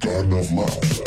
Garden of Love.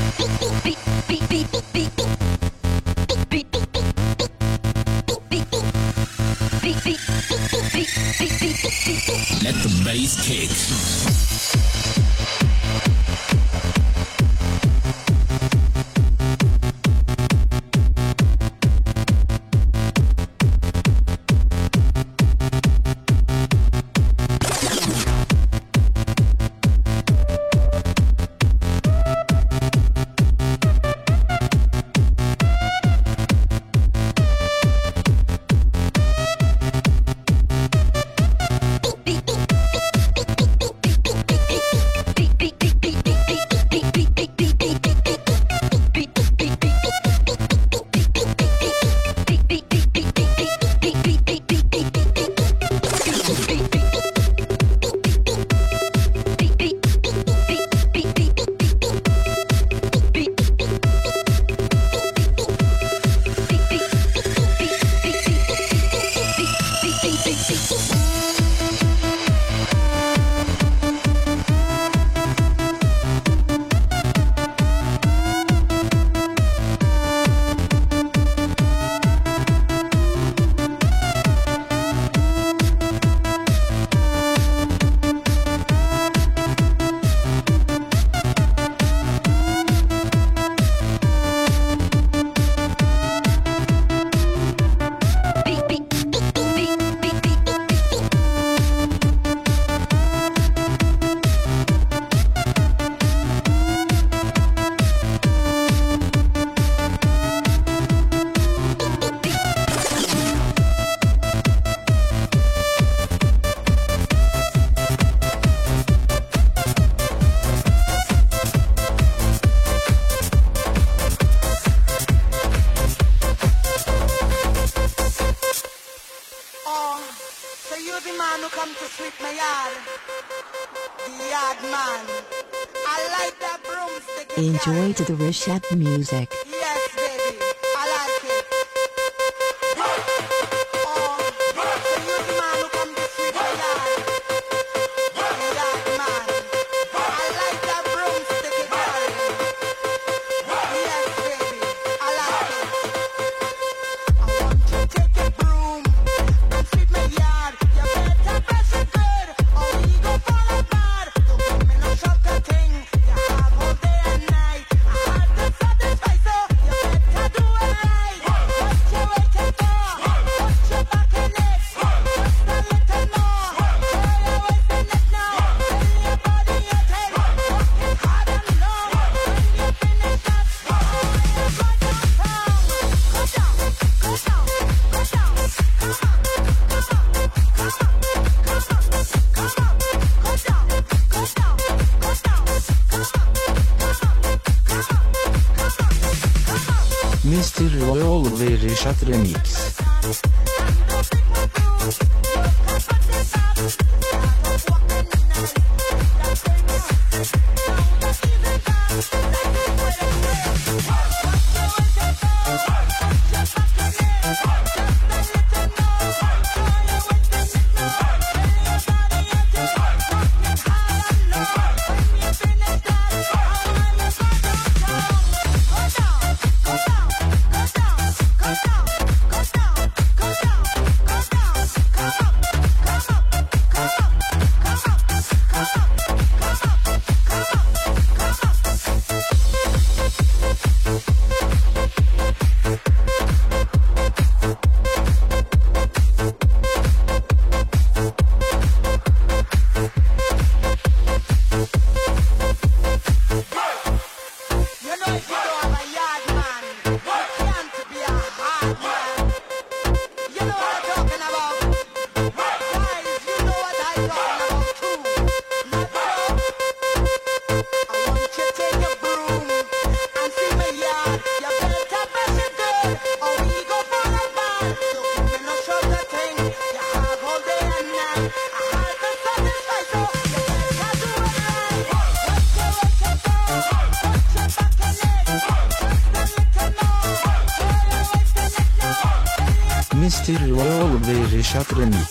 The music. Ve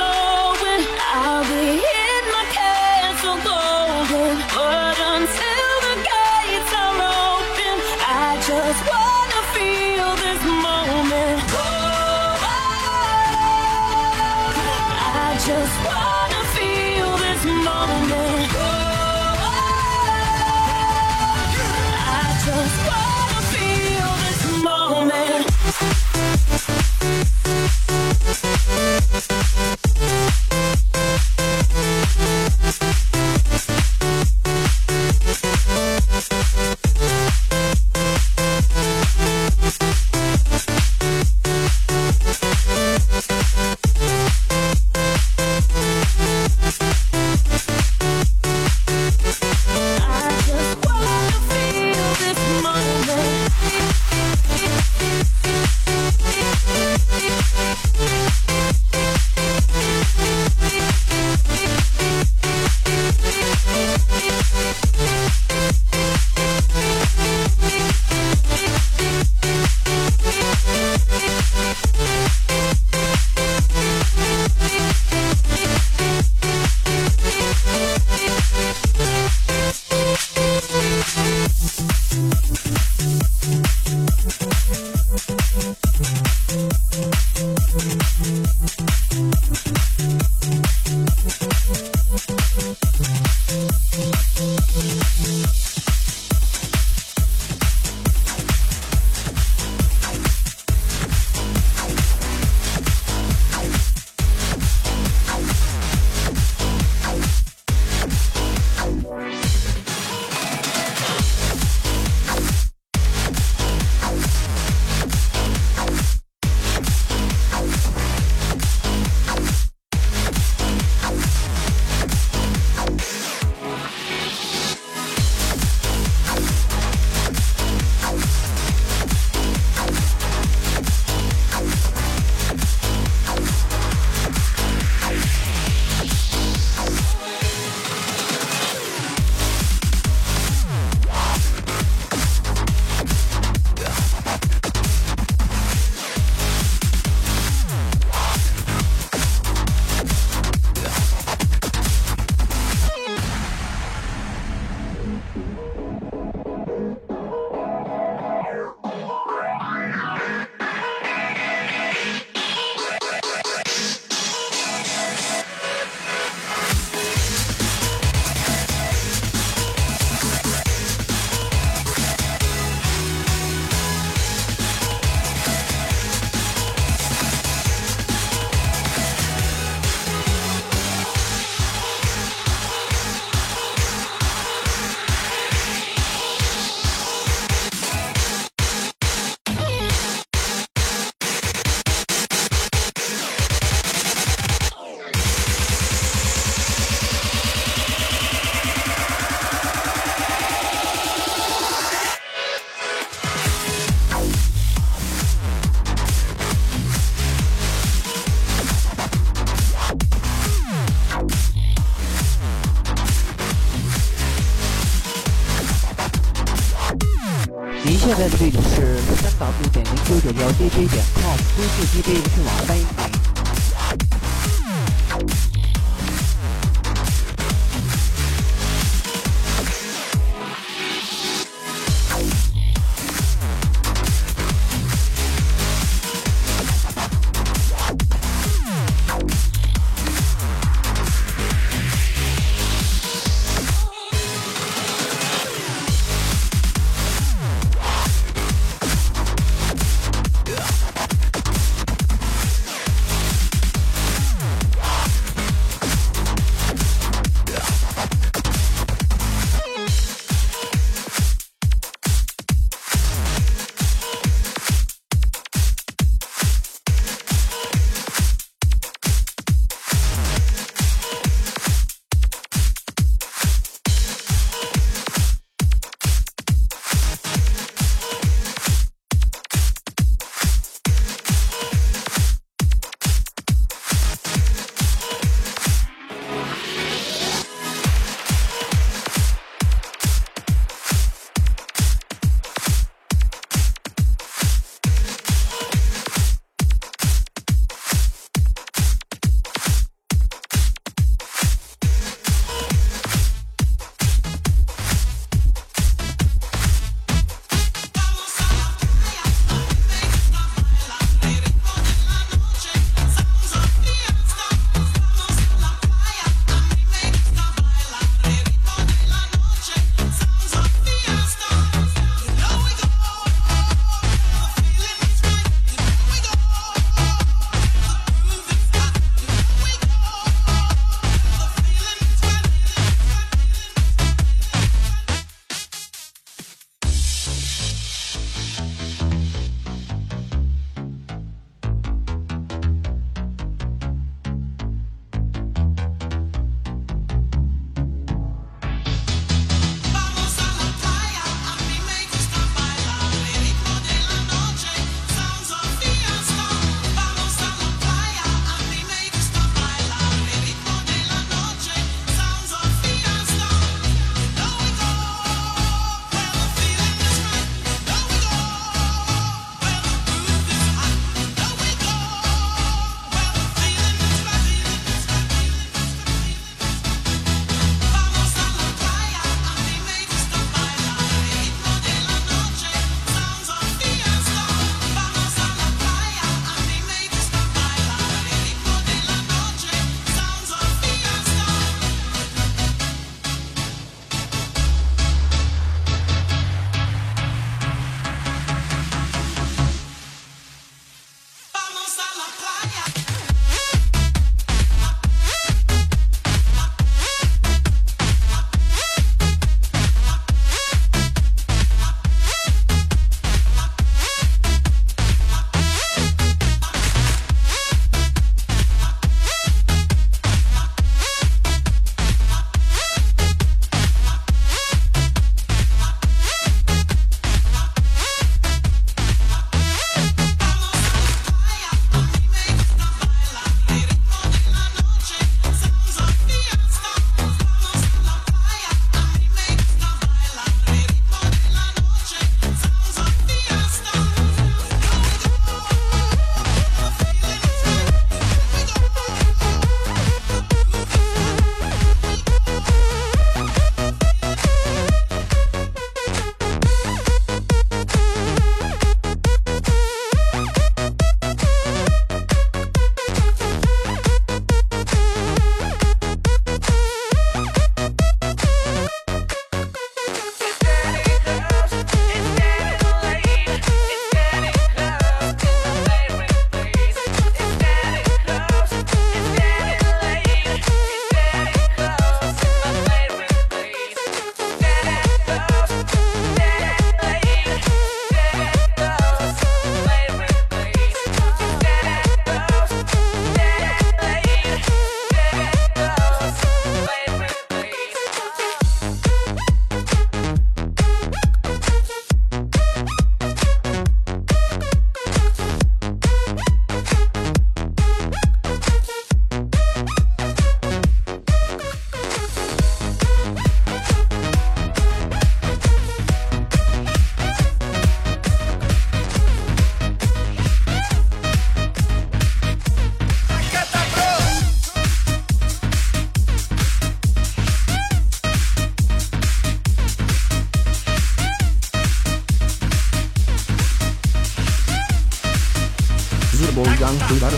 I'll be in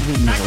Wolfgang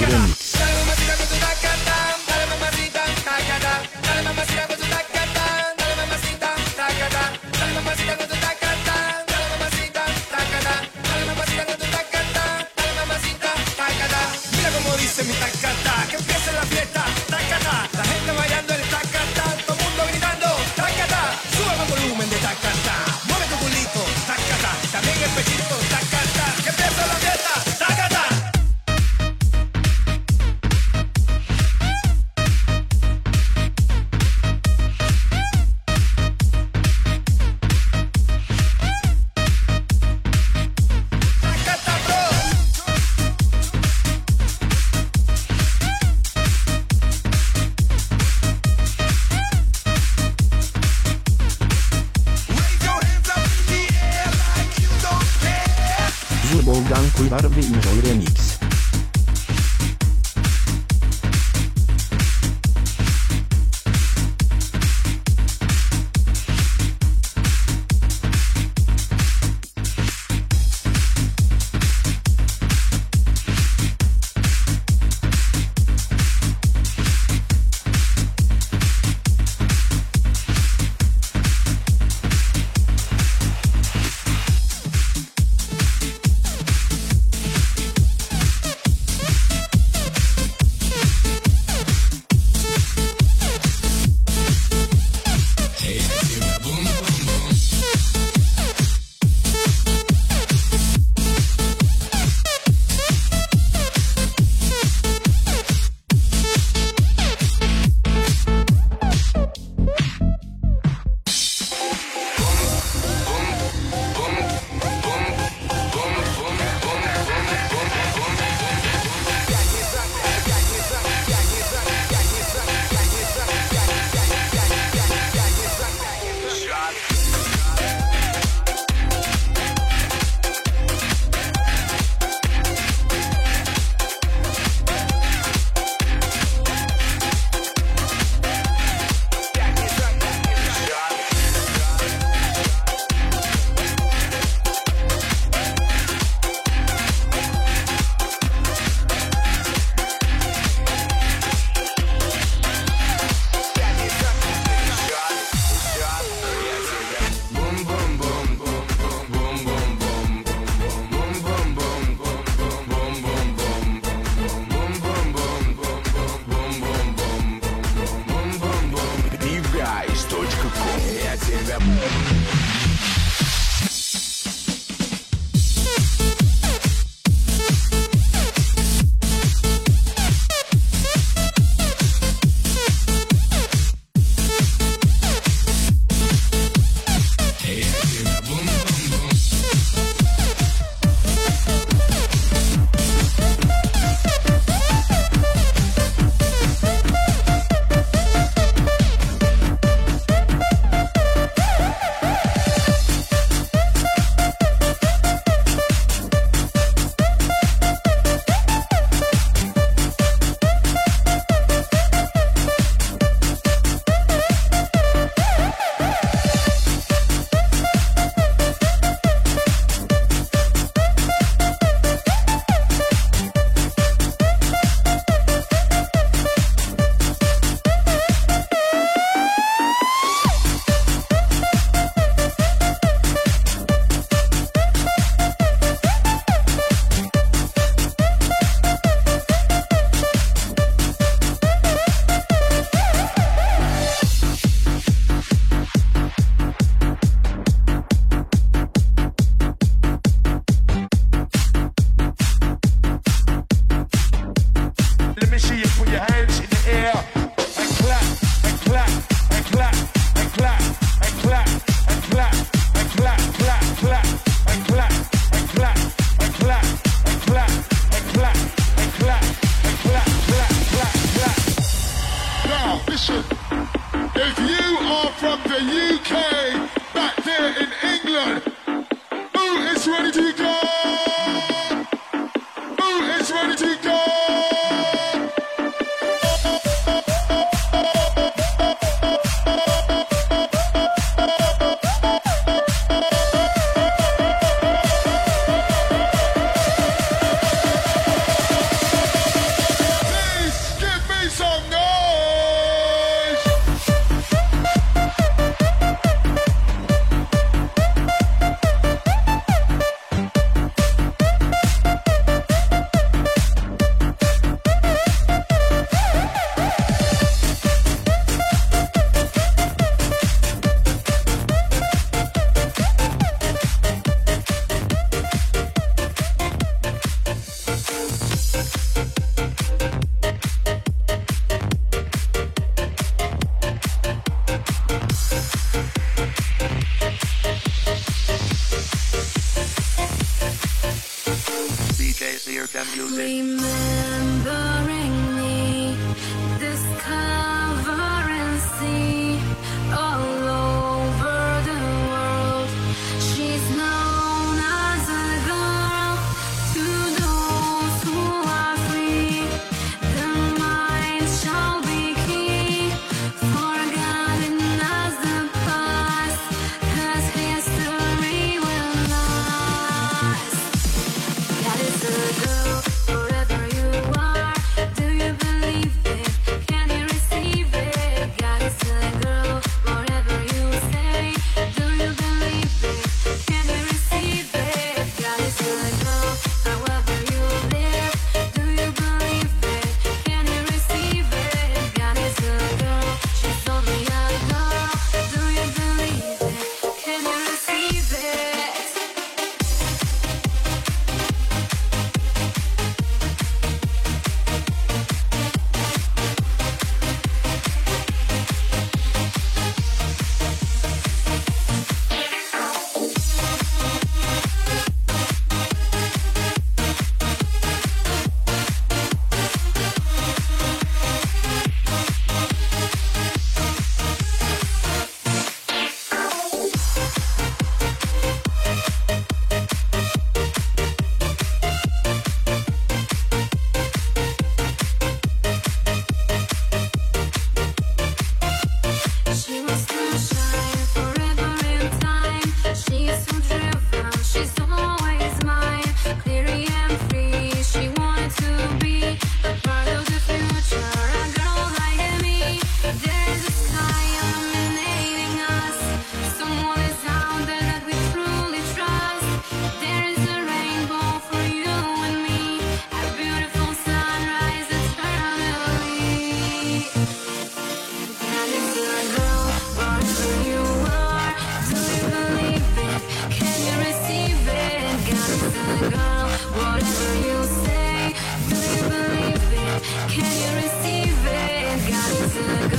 It's like